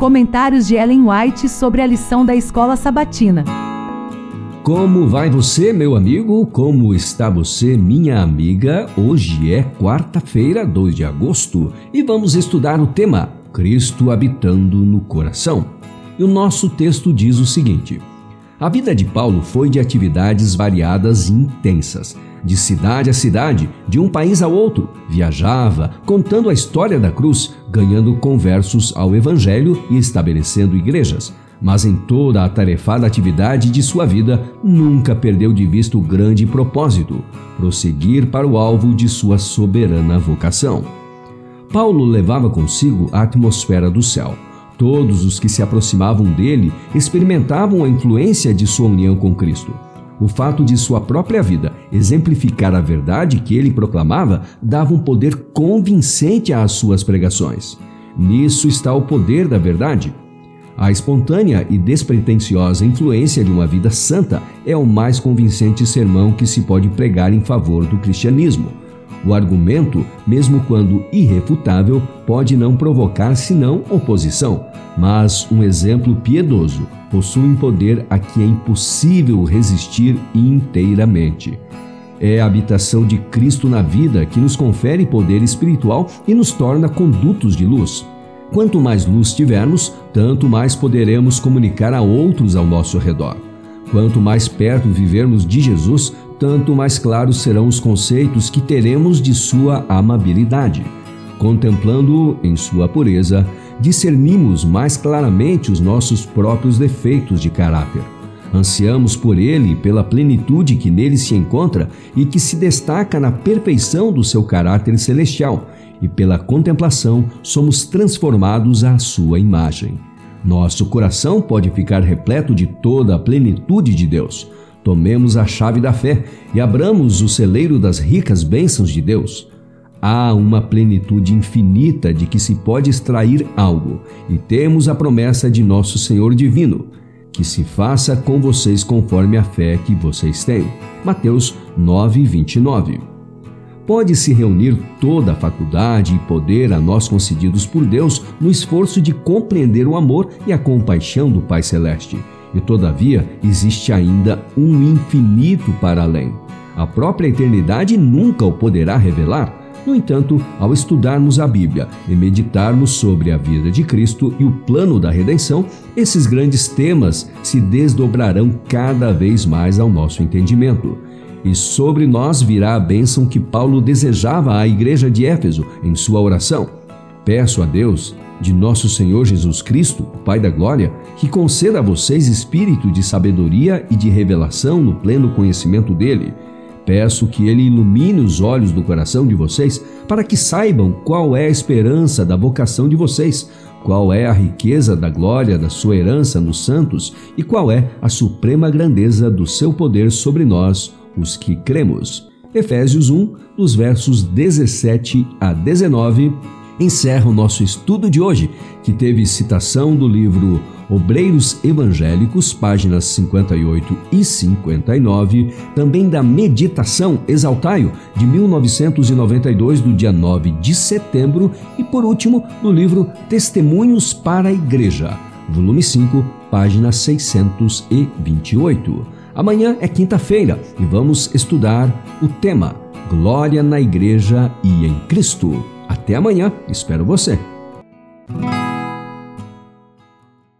Comentários de Ellen White sobre a lição da escola sabatina. Como vai você, meu amigo? Como está você, minha amiga? Hoje é quarta-feira, 2 de agosto, e vamos estudar o tema Cristo habitando no coração. E o nosso texto diz o seguinte: A vida de Paulo foi de atividades variadas e intensas. De cidade a cidade, de um país ao outro, viajava, contando a história da cruz, ganhando conversos ao Evangelho e estabelecendo igrejas mas em toda a tarefada atividade de sua vida nunca perdeu de vista o grande propósito: prosseguir para o alvo de sua soberana vocação. Paulo levava consigo a atmosfera do céu. Todos os que se aproximavam dele experimentavam a influência de sua união com Cristo. O fato de sua própria vida exemplificar a verdade que ele proclamava dava um poder convincente às suas pregações. Nisso está o poder da verdade. A espontânea e despretensiosa influência de uma vida santa é o mais convincente sermão que se pode pregar em favor do cristianismo. O argumento, mesmo quando irrefutável, pode não provocar senão oposição, mas um exemplo piedoso possui um poder a que é impossível resistir inteiramente. É a habitação de Cristo na vida que nos confere poder espiritual e nos torna condutos de luz. Quanto mais luz tivermos, tanto mais poderemos comunicar a outros ao nosso redor. Quanto mais perto vivermos de Jesus, tanto mais claros serão os conceitos que teremos de sua amabilidade. Contemplando-o em sua pureza, discernimos mais claramente os nossos próprios defeitos de caráter. Ansiamos por ele pela plenitude que nele se encontra e que se destaca na perfeição do seu caráter celestial e pela contemplação somos transformados à sua imagem. Nosso coração pode ficar repleto de toda a plenitude de Deus. Tomemos a chave da fé e abramos o celeiro das ricas bênçãos de Deus. Há uma plenitude infinita de que se pode extrair algo, e temos a promessa de nosso Senhor Divino, que se faça com vocês conforme a fé que vocês têm. Mateus 9, 29 pode-se reunir toda a faculdade e poder a nós concedidos por Deus no esforço de compreender o amor e a compaixão do Pai Celeste. E todavia existe ainda um infinito para além. A própria eternidade nunca o poderá revelar. No entanto, ao estudarmos a Bíblia e meditarmos sobre a vida de Cristo e o plano da redenção, esses grandes temas se desdobrarão cada vez mais ao nosso entendimento e sobre nós virá a bênção que Paulo desejava à igreja de Éfeso em sua oração. Peço a Deus, de nosso Senhor Jesus Cristo, o Pai da Glória, que conceda a vocês espírito de sabedoria e de revelação no pleno conhecimento dele. Peço que ele ilumine os olhos do coração de vocês para que saibam qual é a esperança da vocação de vocês, qual é a riqueza da glória da sua herança nos santos e qual é a suprema grandeza do seu poder sobre nós, os que cremos. Efésios 1, dos versos 17 a 19, encerra o nosso estudo de hoje, que teve citação do livro Obreiros Evangélicos, páginas 58 e 59, também da Meditação Exaltaio, de 1992, do dia 9 de setembro, e por último, do livro Testemunhos para a Igreja, volume 5, página 628. Amanhã é quinta-feira e vamos estudar o tema Glória na Igreja e em Cristo. Até amanhã, espero você.